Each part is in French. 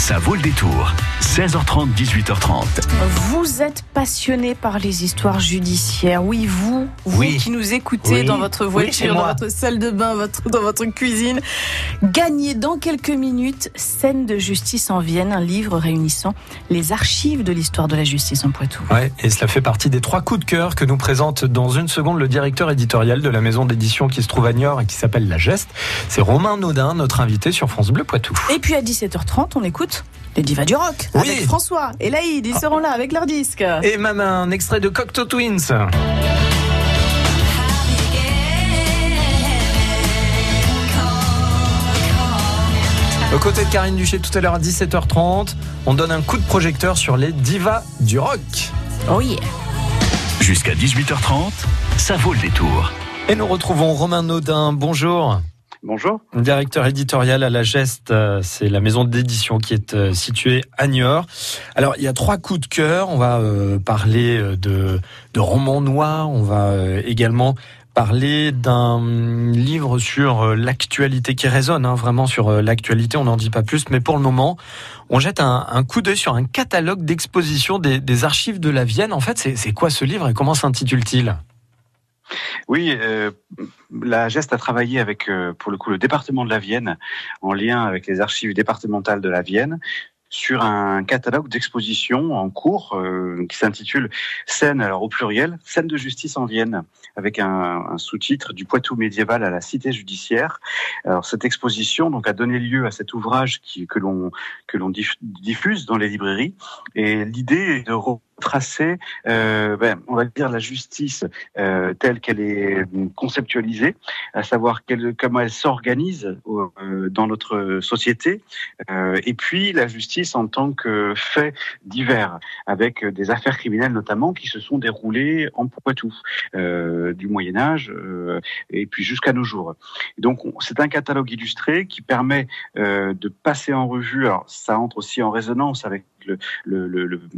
Ça vaut le détour. 16h30, 18h30. Vous êtes passionné par les histoires judiciaires. Oui, vous, vous Oui. qui nous écoutez Oui. dans votre voiture, dans votre salle de bain, votre, dans votre cuisine. Gagnez dans quelques minutes Scène de justice en Vienne, un livre réunissant les archives de l'histoire de la justice en Poitou. Ouais, et cela fait partie des trois coups de cœur que nous présente dans une seconde le directeur éditorial de la maison d'édition qui se trouve à Niort et qui s'appelle La Geste. C'est Romain Naudin, notre invité sur France Bleu Poitou. Et puis à 17h30, on écoute les divas du rock Oui. avec François et Laïd. Ils seront là avec leur disque. Et même un extrait de Cocteau Twins. Aux côtés de Karine Duché tout à l'heure à 17h30, on donne un coup de projecteur sur les divas du rock. Oh yeah. Jusqu'à 18h30, ça vaut le détour. Et nous retrouvons Romain Naudin. Bonjour. Bonjour. Directeur éditorial à la Geste, euh, c'est la maison d'édition qui est euh, située à Niort. Alors il y a trois coups de cœur. On va euh, parler de, de romans noirs. On va également parler d'un livre sur l'actualité qui résonne hein, vraiment sur l'actualité. On n'en dit pas plus, mais pour le moment, on jette un, coup d'œil sur un catalogue d'exposition des, des archives de la Vienne. En fait, c'est quoi ce livre et comment s'intitule-t-il? Oui, euh, la Geste a travaillé avec, euh, pour le coup, le département de la Vienne, en lien avec les archives départementales de la Vienne, sur un catalogue d'expositions en cours euh, qui s'intitule Scène, alors au pluriel, Scène de justice en Vienne, avec un, un sous-titre du Poitou médiéval à la cité judiciaire. Alors cette exposition donc a donné lieu à cet ouvrage qui, que l'on que l'on diff- diffuse dans les librairies, et l'idée est de retracer, euh, ben, on va dire la justice euh, telle qu'elle est conceptualisée, à savoir comment elle s'organise euh, dans notre société, euh, et puis la justice en tant que fait divers, avec des affaires criminelles notamment qui se sont déroulées en Poitou, euh, du Moyen Âge euh, et puis jusqu'à nos jours. Donc on- c'est un catalogue illustré qui permet euh, de passer en revue. Alors ça entre aussi en résonance avec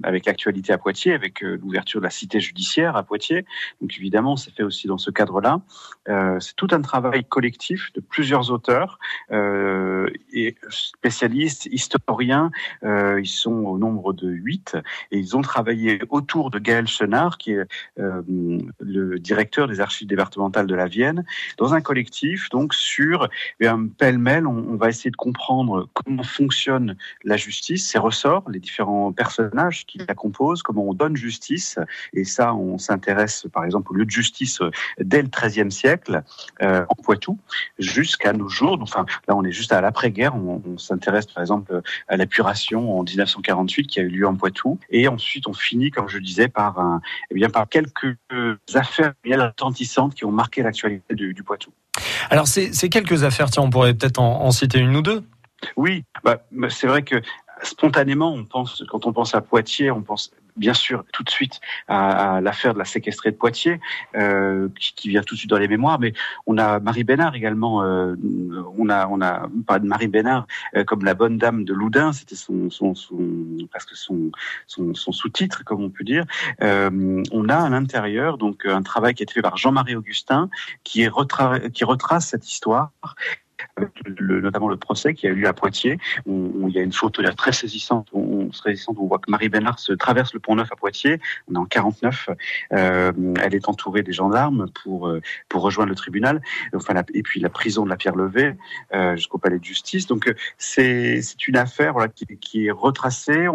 avec l'actualité à Poitiers, avec euh, l'ouverture de la cité judiciaire à Poitiers. Donc évidemment, c'est fait aussi dans ce cadre-là. Euh, c'est tout un travail collectif de plusieurs auteurs euh, et spécialistes, historiens. Ils sont au nombre de huit et ils ont travaillé autour de Gaël Chenard, qui est le directeur des archives départementales de la Vienne, dans un collectif. Donc sur eh bien, pêle-mêle, on, on va essayer de comprendre comment fonctionne la justice, ses ressorts, les différents personnages qui la composent, comment on donne justice. Et ça, on s'intéresse par exemple au lieu de justice euh, dès le XIIIe siècle euh, en Poitou jusqu'à nos jours. Enfin, là, on est juste à l'après-guerre. On, on s'intéresse par exemple à l'épuration en 1948 qui a eu lieu en Poitou. Et ensuite, on finit, comme je disais, par un, eh bien, par quelques affaires bien attentissantes qui ont marqué l'actualité du, du Poitou. Alors ces, ces quelques affaires, tiens, on pourrait peut-être en, en citer une ou deux? Oui, bah, bah, c'est vrai que spontanément, on pense, quand on pense à Poitiers, on pense bien sûr tout de suite à, à l'affaire de la séquestrée de Poitiers, euh, qui, qui vient tout de suite dans les mémoires. Mais on a Marie Bénard également. Euh, on a, on a pas de Marie Bénard euh, comme la bonne dame de Loudun. C'était son, son, son, presque son, son, son sous-titre, comme on peut dire. Euh, on a à l'intérieur donc un travail qui a été fait par Jean-Marie Augustin, qui est retra- qui retrace cette histoire notamment le procès qui a eu lieu à Poitiers, il y a une photo très saisissante, où, on, voit que Marie Bénard se traverse le pont Neuf à Poitiers, on est en 49, euh, elle est entourée des gendarmes pour, euh, rejoindre le tribunal, et puis la prison de la Pierre Levée euh, jusqu'au palais de justice. Donc c'est une affaire qui, est retracée,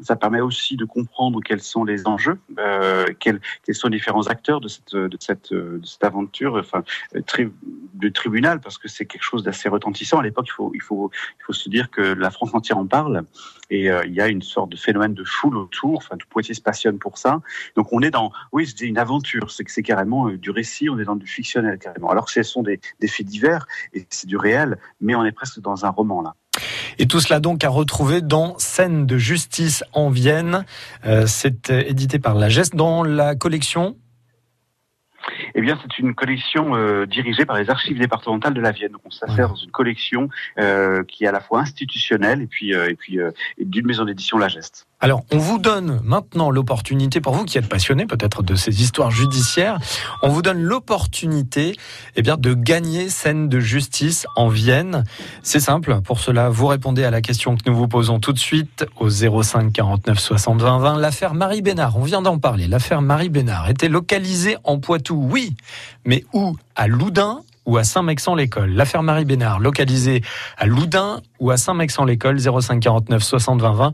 ça permet aussi de comprendre quels sont les enjeux, quels, sont les différents acteurs de cette, de de aventure, enfin, du tribunal, parce que c'est quelque chose d'assez retentissant. À l'époque, il faut, il, faut, il faut se dire que la France entière en parle et euh, il y a une sorte de phénomène de foule autour. Enfin, tout Poitiers se passionne pour ça. Donc, on est dans, oui, c'est une aventure. C'est que c'est carrément euh, du récit. On est dans du fictionnel carrément. Alors que ce sont des, des faits divers et c'est du réel, mais on est presque dans un roman là. Et tout cela donc à retrouver dans Scène de justice en Vienne. Euh, c'est édité par la Geste dans la collection Eh bien, c'est une collection euh, dirigée par les archives départementales de la Vienne. Donc, on s'insère dans une collection euh, qui est à la fois institutionnelle et puis, euh, et puis d'une maison d'édition La Geste. Alors, on vous donne maintenant l'opportunité, pour vous qui êtes passionné peut-être de ces histoires judiciaires, on vous donne l'opportunité eh bien, de gagner scène de justice en Vienne. C'est simple, pour cela, vous répondez à la question que nous vous posons tout de suite au 05 49 60 20 20. L'affaire Marie Bénard, on vient d'en parler, l'affaire Marie Bénard était localisée en Poitou, oui, mais où À Loudun ou à Saint-Mexan-l'École. L'affaire Marie Bénard, localisée à Loudun ou à Saint-Mexan-l'École, 05 49 60 20 20.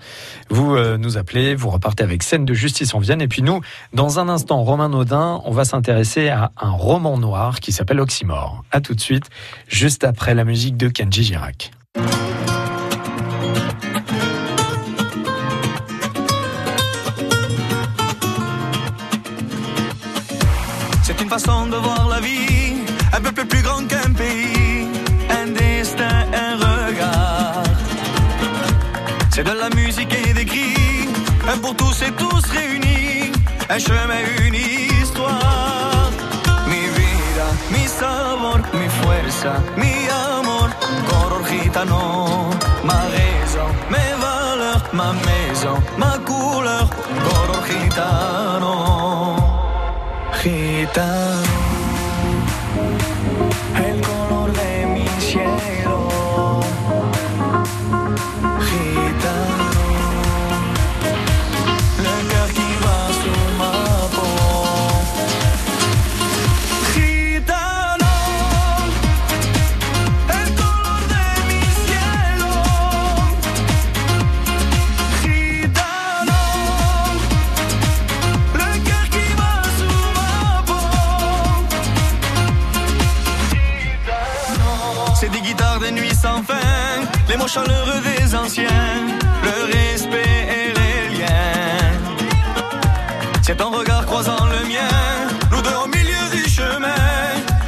Vous euh, nous appelez, vous repartez avec scène de justice en Vienne. Et puis nous, dans un instant, Romain Naudin, on va s'intéresser à un roman noir qui s'appelle Oxymore. À tout de suite, juste après la musique de Kenji Girac. Façon de voir la vie, un peu plus grand qu'un pays, un destin, un regard. C'est de la musique et des cris, un pour tous et tous réunis, un chemin, une histoire. Mi vida, mi sabor, mi fuerza, mi amor, color gitano, ma raison, mes valeurs, ma maison, ma couleur, color gitano. Gitano. Sans les mots chaleureux des anciens, le respect et les liens. C'est ton regard croisant le mien, nous deux au milieu du chemin,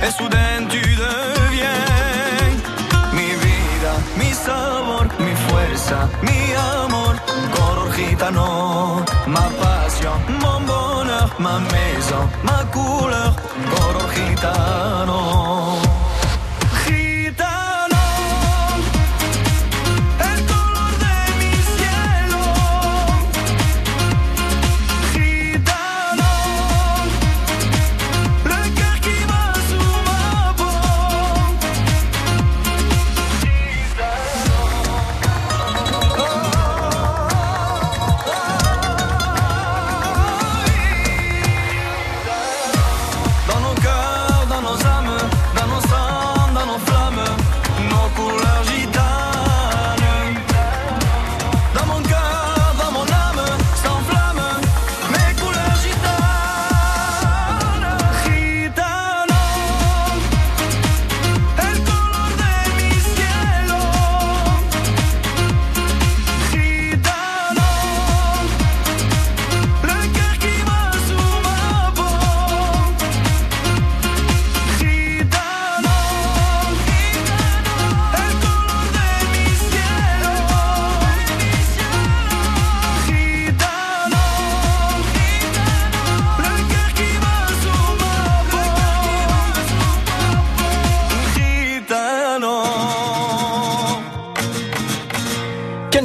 et soudain tu deviens mi vida, mi sabor, mi fuerza, mi amor, color gitano, ma passion, mon bonheur, ma maison, ma couleur, color. Gitano,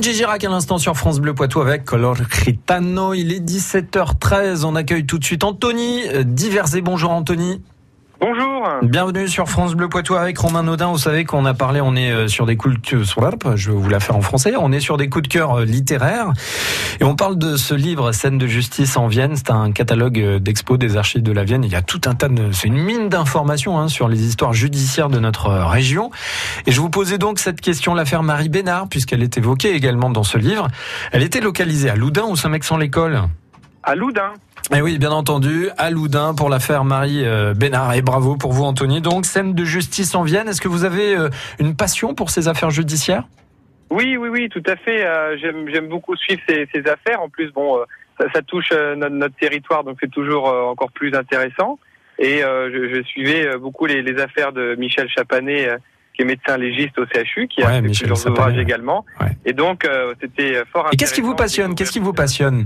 Kenji Girac à l'instant sur France Bleu Poitou avec Color Gitano. Il est 17h13. On accueille tout de suite Anthony euh, Diversé. Bonjour Anthony. Bonjour. Bienvenue sur France Bleu Poitou avec Romain Naudin. Vous savez qu'on a parlé, on est euh, sur des coups de cœur, sur l'arbre, je vais vous la faire en français. On est sur des coups de cœur euh, littéraires et on parle de ce livre Scène de justice en Vienne. C'est un catalogue euh, d'expo des archives de la Vienne. Il y a tout un tas de, c'est une mine d'informations hein, sur les histoires judiciaires de notre région. Et je vous posais donc cette question, l'affaire Marie Bénard, puisqu'elle est évoquée également dans ce livre. Elle était localisée à Loudun ou Saint-Mexan-l'École. À Loudun. Eh oui, bien entendu, à Loudun pour l'affaire Marie euh, Bénard. Et bravo pour vous, Anthony. Donc, scène de justice en Vienne. Est-ce que vous avez euh, une passion pour ces affaires judiciaires? Oui, oui, oui, tout à fait. Euh, J'aime beaucoup suivre ces, ces affaires. En plus, bon, euh, ça, ça touche euh, notre, notre territoire, donc c'est toujours encore plus intéressant. Et je, je suivais beaucoup les, les affaires de Michel Chapanet, qui est médecin légiste au CHU, qui a fait Michel plusieurs Chapanet, ouvrages également. Ouais. Et donc, c'était fort Et qu'est-ce qui vous intéressant passionne? Qu'est-ce qui vous passionne?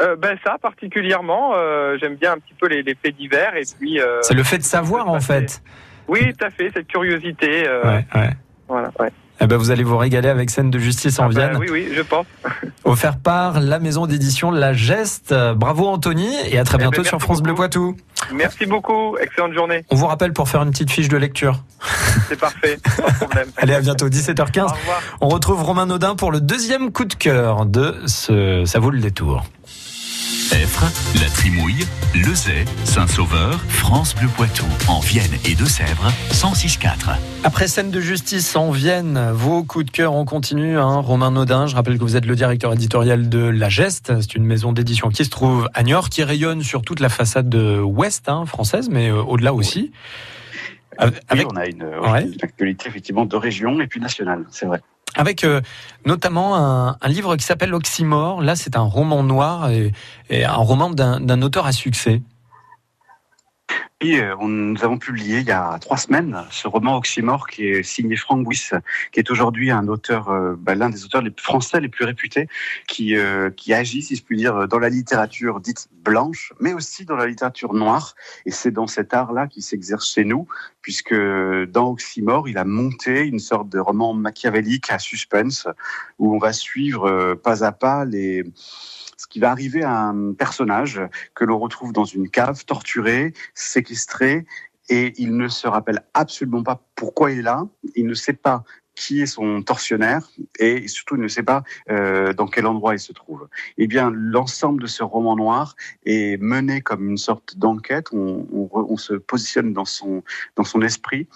Euh, ben ça particulièrement, euh, j'aime bien un petit peu les, les faits divers et puis. euh, C'est le fait de savoir en fait. Oui, tout à fait, cette curiosité. euh, Ouais, ouais. Voilà. Ouais. Eh ben, vous allez vous régaler avec scène de justice en Ah ben Vienne. oui, oui, je pense. Offert par la maison d'édition La Geste. Bravo Anthony et à très Eh ben, bientôt sur France Bleu beaucoup. Poitou. Merci beaucoup. Excellente journée. On vous rappelle pour faire une petite fiche de lecture. C'est parfait. Pas de problème. Allez, à bientôt, Au 17h15. revoir. On retrouve Romain Naudin pour le deuxième coup de cœur de ce Ça vaut le détour. Effre, La Trimouille, Lezay, Saint-Sauveur, France Bleu Poitou, en Vienne et Deux-Sèvres, 106.4. Après scène de justice en Vienne, vos coups de cœur on continue. Hein. Romain Naudin, je rappelle que vous êtes le directeur éditorial de La Geste. C'est une maison d'édition qui se trouve à Niort, qui rayonne sur toute la façade de ouest hein, française, mais euh, au-delà aussi. Avec, Oui, on a une, Ouais. une actualité effectivement de région et puis nationale, c'est vrai. Avec, euh, notamment un, un livre qui s'appelle Oxymore. Là, c'est un roman noir et, et un roman d'un d'un auteur à succès. Et euh, nous avons publié il y a trois semaines ce roman Oxymore qui est signé Franck Bouis, qui est aujourd'hui un auteur, euh, bah, l'un des auteurs les français les plus réputés, qui, euh, qui agit, si je puis dire, dans la littérature dite blanche, mais aussi dans la littérature noire. Et c'est dans cet art-là qu'il s'exerce chez nous, puisque dans Oxymore, il a monté une sorte de roman machiavélique à suspense, où on va suivre pas à pas les ce qui va arriver à un personnage que l'on retrouve dans une cave, torturé, et il ne se rappelle absolument pas pourquoi il est là, il ne sait pas qui est son tortionnaire et surtout il ne sait pas euh, dans quel endroit il se trouve. Eh bien, l'ensemble de ce roman noir est mené comme une sorte d'enquête. On, on se positionne dans son dans son esprit.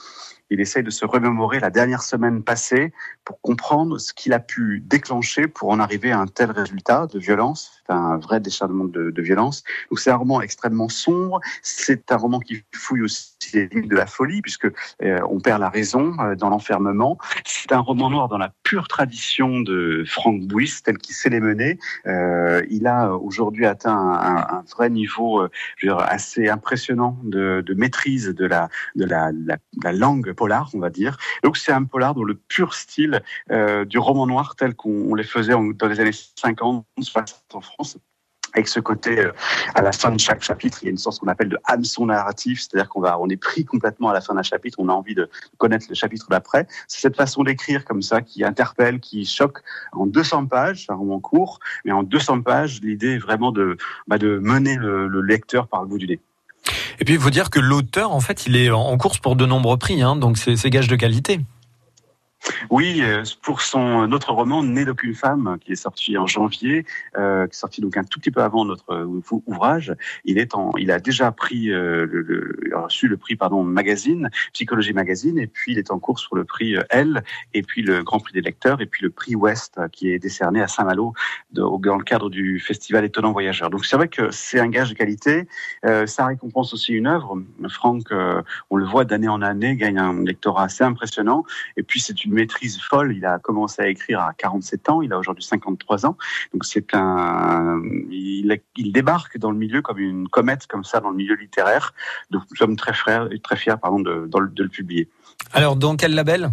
Il essaye de se remémorer la dernière semaine passée pour comprendre ce qu'il a pu déclencher pour en arriver à un tel résultat de violence. Un vrai décharnement de, violence. Donc c'est un roman extrêmement sombre. C'est un roman qui fouille aussi les limites de la folie puisque euh, on perd la raison euh, dans l'enfermement. C'est un roman noir dans la pure tradition de Frank Bouis tel qu'il sait les mener. Euh, il a aujourd'hui atteint un, vrai niveau je veux dire, assez impressionnant de, maîtrise de la de la langue polar, on va dire. Donc c'est un polar dans le pur style euh, du roman noir tel qu'on on les faisait dans les années 50, 60 en France. Avec ce côté, euh, à la fin de chaque chapitre, il y a une sorte qu'on appelle de hameçon narratif, c'est-à-dire qu'on va, on est pris complètement à la fin d'un chapitre, on a envie de connaître le chapitre d'après. C'est cette façon d'écrire comme ça qui interpelle, qui choque en 200 pages, un roman court, mais en 200 pages, l'idée est vraiment de, bah, de mener le, le lecteur par le bout du nez. Et puis, il faut dire que l'auteur, en fait, il est en course pour de nombreux prix, hein, donc c'est c'est gage de qualité. Oui, euh, pour son autre roman Né d'aucune femme, qui est sorti en janvier, euh, qui est sorti donc un tout petit peu avant notre euh, ouvrage, il est en, il a déjà pris euh, le, le- reçu le prix pardon magazine, Psychologie Magazine, et puis il est en course pour le prix euh, L, et puis le Grand Prix des lecteurs, et puis le prix Ouest, euh, qui est décerné à Saint-Malo dans le cadre du festival Étonnant Voyageur. Donc c'est vrai que c'est un gage de qualité. Euh, ça récompense aussi une œuvre. Franck, euh, on le voit d'année en année, gagne un lectorat assez impressionnant. Et puis c'est une maîtrise folle. Il a commencé à écrire à 47 ans, il a aujourd'hui 53 ans. Donc c'est un, il, il débarque dans le milieu comme une comète comme ça dans le milieu littéraire. Donc nous sommes très fiers, très fiers pardon de, de le- de le publier. Alors, dans quel label?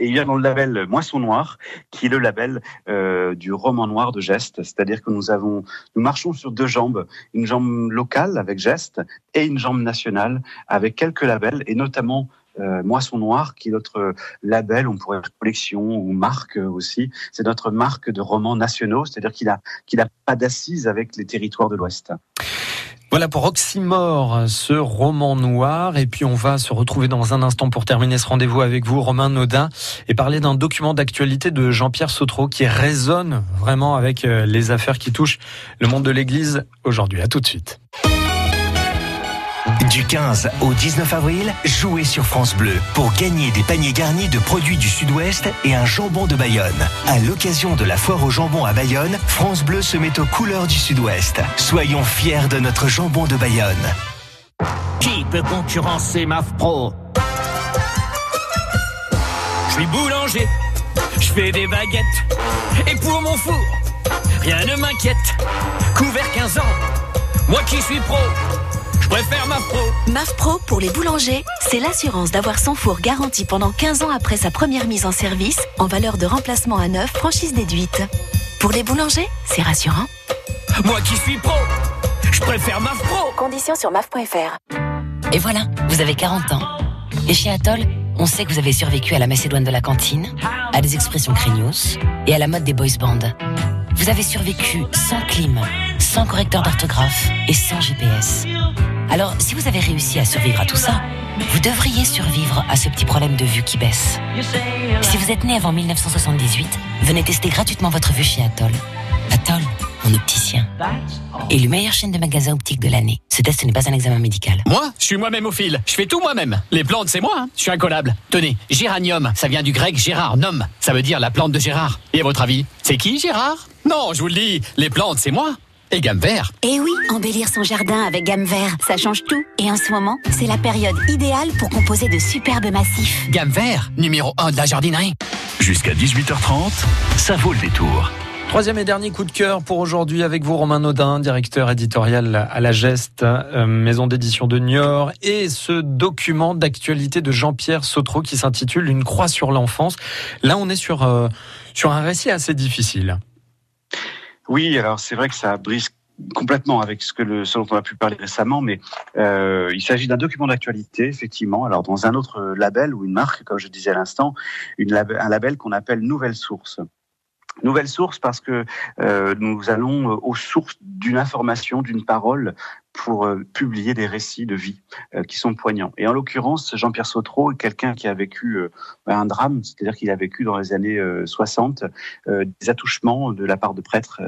Et il vient dans le label Moisson Noir, qui est le label euh, du roman noir de Geste. C'est-à-dire que nous avons, nous marchons sur deux jambes, une jambe locale avec Geste et une jambe nationale avec quelques labels et notamment euh, Moisson Noir, qui est notre label, on pourrait dire collection ou marque aussi. C'est notre marque de romans nationaux, c'est-à-dire qu'il a qu'il a pas d'assise avec les territoires de l'Ouest. Voilà pour Oxymore, ce roman noir. Et puis on va se retrouver dans un instant pour terminer ce rendez-vous avec vous, Romain Naudin, et parler d'un document d'actualité de Jean-Pierre Sautreau qui résonne vraiment avec euh, les affaires qui touchent le monde de l'Église aujourd'hui. À tout de suite. Du 15 au 19 avril, jouez sur France Bleu pour gagner des paniers garnis de produits du Sud-Ouest et un jambon de Bayonne. À l'occasion de la foire au jambon à Bayonne, France Bleu se met aux couleurs du Sud-Ouest. Soyons fiers de notre jambon de Bayonne. Qui peut concurrencer MAF Pro? Je suis boulanger, je fais des baguettes. Et pour mon four, rien ne m'inquiète. Couvert 15 ans, moi qui suis pro, préfère MAF Pro. MAF Pro pour les boulangers, c'est l'assurance d'avoir son four garanti pendant 15 ans après sa première mise en service en valeur de remplacement à neuf, franchise déduite. Pour les boulangers, c'est rassurant. Moi qui suis pro, je préfère MAF Pro. Conditions sur maf.fr. Et voilà, vous avez 40 ans. Et chez Atoll, on sait que vous avez survécu à la Macédoine de la cantine, à des expressions craignos et à la mode des boys bands. Vous avez survécu sans clim, sans correcteur d'orthographe et sans GPS. Alors, si vous avez réussi à survivre à tout ça, vous devriez survivre à ce petit problème de vue qui baisse. Si vous êtes né avant 1978, venez tester gratuitement votre vue chez Atoll. Atoll, mon opticien. Et le meilleure chaîne de magasins optiques de l'année. Ce test n'est pas un examen médical. Moi, je suis moi-même au fil. Je fais tout moi-même. Les plantes, c'est moi. hein. Je suis incollable. Tenez, géranium, ça vient du grec Gérard, nom. Ça veut dire la plante de Gérard. Et à votre avis, c'est qui Gérard? Non, je vous le dis, les plantes, c'est moi. Et gamme vert. Et oui, embellir son jardin avec gamme vert, ça change tout. Et en ce moment, c'est la période idéale pour composer de superbes massifs. Gamme vert, numéro 1 de la jardinerie. Jusqu'à 18h30, ça vaut le détour. Troisième et dernier coup de cœur pour aujourd'hui avec vous, Romain Naudin, directeur éditorial à la Geste, euh, maison d'édition de Niort, et ce document d'actualité de Jean-Pierre Sautreau qui s'intitule Une croix sur l'enfance. Là, on est sur, euh, sur un récit assez difficile. Oui, alors c'est vrai que ça brise complètement avec ce que le, ce dont on a pu parler récemment, mais euh, il s'agit d'un document d'actualité, effectivement. Alors dans un autre label ou une marque, comme je disais à l'instant, un label qu'on appelle Nouvelle Source. Nouvelle source parce que euh, nous allons euh, aux sources d'une information, d'une parole pour euh, publier des récits de vie euh, qui sont poignants. Et en l'occurrence, Jean-Pierre Sautreau est quelqu'un qui a vécu euh, un drame, c'est-à-dire qu'il a vécu dans les années euh, 60 euh, des attouchements de la part de prêtres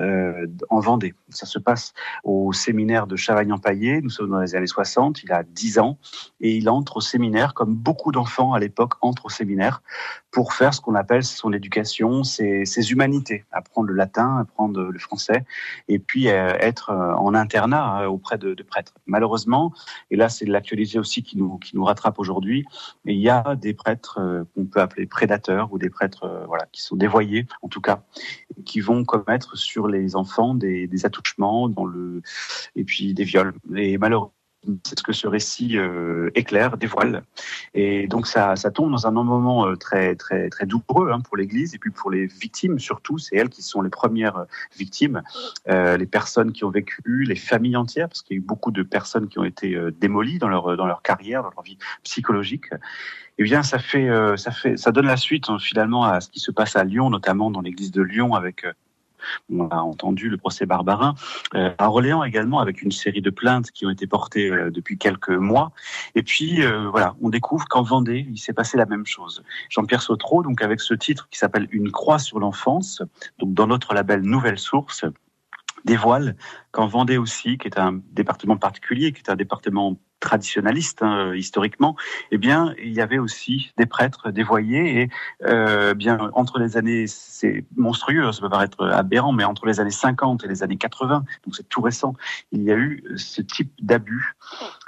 en Vendée. Ça se passe au séminaire de Chavagnan-Paillé, nous sommes dans les années 60, il a 10 ans, et il entre au séminaire, comme beaucoup d'enfants à l'époque entrent au séminaire, pour faire ce qu'on appelle son éducation, ses, humanités, apprendre le latin, apprendre le français, et puis être en internat auprès de, de prêtres. Malheureusement, et là c'est l'actualité aussi qui nous, qui nous rattrape aujourd'hui, il y a des prêtres euh, qu'on peut appeler prédateurs ou des prêtres euh, qui sont dévoyés, en tout cas, qui vont commettre sur les enfants des, des attouchements dans le, et puis des viols. Et malheureusement, c'est ce que ce récit euh, éclaire, dévoile. Et donc ça, ça tombe dans un moment euh, très très très douloureux hein, pour l'Église et puis pour les victimes surtout. C'est elles qui sont les premières euh, victimes, euh, les personnes qui ont vécu, les familles entières, parce qu'il y a eu beaucoup de personnes qui ont été euh, démolies dans leur dans leur carrière, dans leur vie psychologique. Eh bien, ça fait euh, ça fait ça donne la suite hein, finalement à ce qui se passe à Lyon, notamment dans l'Église de Lyon avec euh, on a entendu le procès Barbarin, euh, à Orléans également avec une série de plaintes qui ont été portées euh, depuis quelques mois. Et puis euh, voilà, on découvre qu'en Vendée, il s'est passé la même chose. Jean-Pierre Sautreau, donc avec ce titre qui s'appelle Une croix sur l'enfance, donc dans notre label Nouvelle Source, dévoile qu'en Vendée aussi, qui est un département particulier, qui est un département traditionnaliste hein, historiquement, eh bien il y avait aussi des prêtres dévoyés et euh, bien entre les années c'est monstrueux, ça peut paraître aberrant, mais entre les années 50 et les années 80, donc c'est tout récent, il y a eu ce type d'abus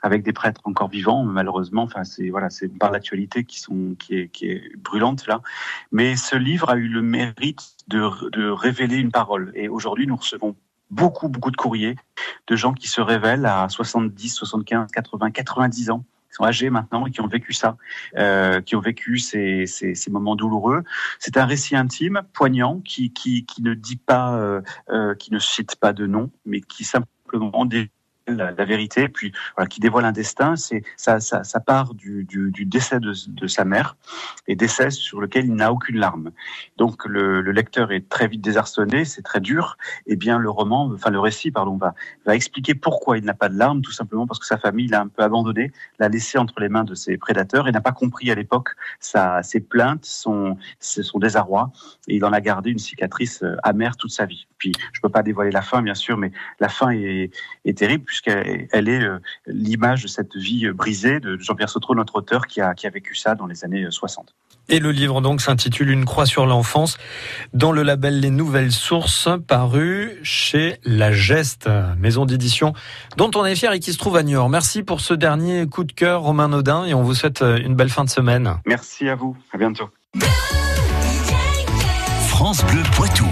avec des prêtres encore vivants, malheureusement. Enfin c'est voilà, c'est par l'actualité qui sont qui est qui est brûlante là, mais ce livre a eu le mérite de, de révéler une parole et aujourd'hui nous recevons beaucoup, beaucoup de courriers de gens qui se révèlent à 70, 75, 80, 90 ans, qui sont âgés maintenant et qui ont vécu ça, euh, qui ont vécu ces, ces, ces moments douloureux. C'est un récit intime, poignant, qui, qui, qui ne dit pas, euh, euh, qui ne cite pas de nom, mais qui simplement dévoile la, la vérité, puis voilà, qui dévoile un destin. C'est ça, ça, ça part du, du, du décès de, de sa mère et décès sur lequel il n'a aucune larme. Donc le, le lecteur est très vite désarçonné, c'est très dur. Et bien le roman, enfin le récit, pardon, va, va expliquer pourquoi il n'a pas de larmes, tout simplement parce que sa famille l'a un peu abandonné, l'a laissé entre les mains de ses prédateurs et n'a pas compris à l'époque sa, ses plaintes, son, son désarroi. Et il en a gardé une cicatrice euh, amère toute sa vie. Puis je peux pas dévoiler la fin, bien sûr, mais la fin est, est terrible puisqu'elle elle est euh, l'image de cette vie euh, brisée de Jean-Pierre Sautreau, notre auteur, qui a, qui a vécu ça dans les années euh, 60. Et le livre donc s'intitule Une croix sur l'enfance dans le label Les Nouvelles Sources paru chez La Geste, maison d'édition dont on est fier et qui se trouve à Niort. Merci pour ce dernier coup de cœur Romain Naudin et on vous souhaite une belle fin de semaine. Merci à vous, à bientôt. France Bleu Poitou.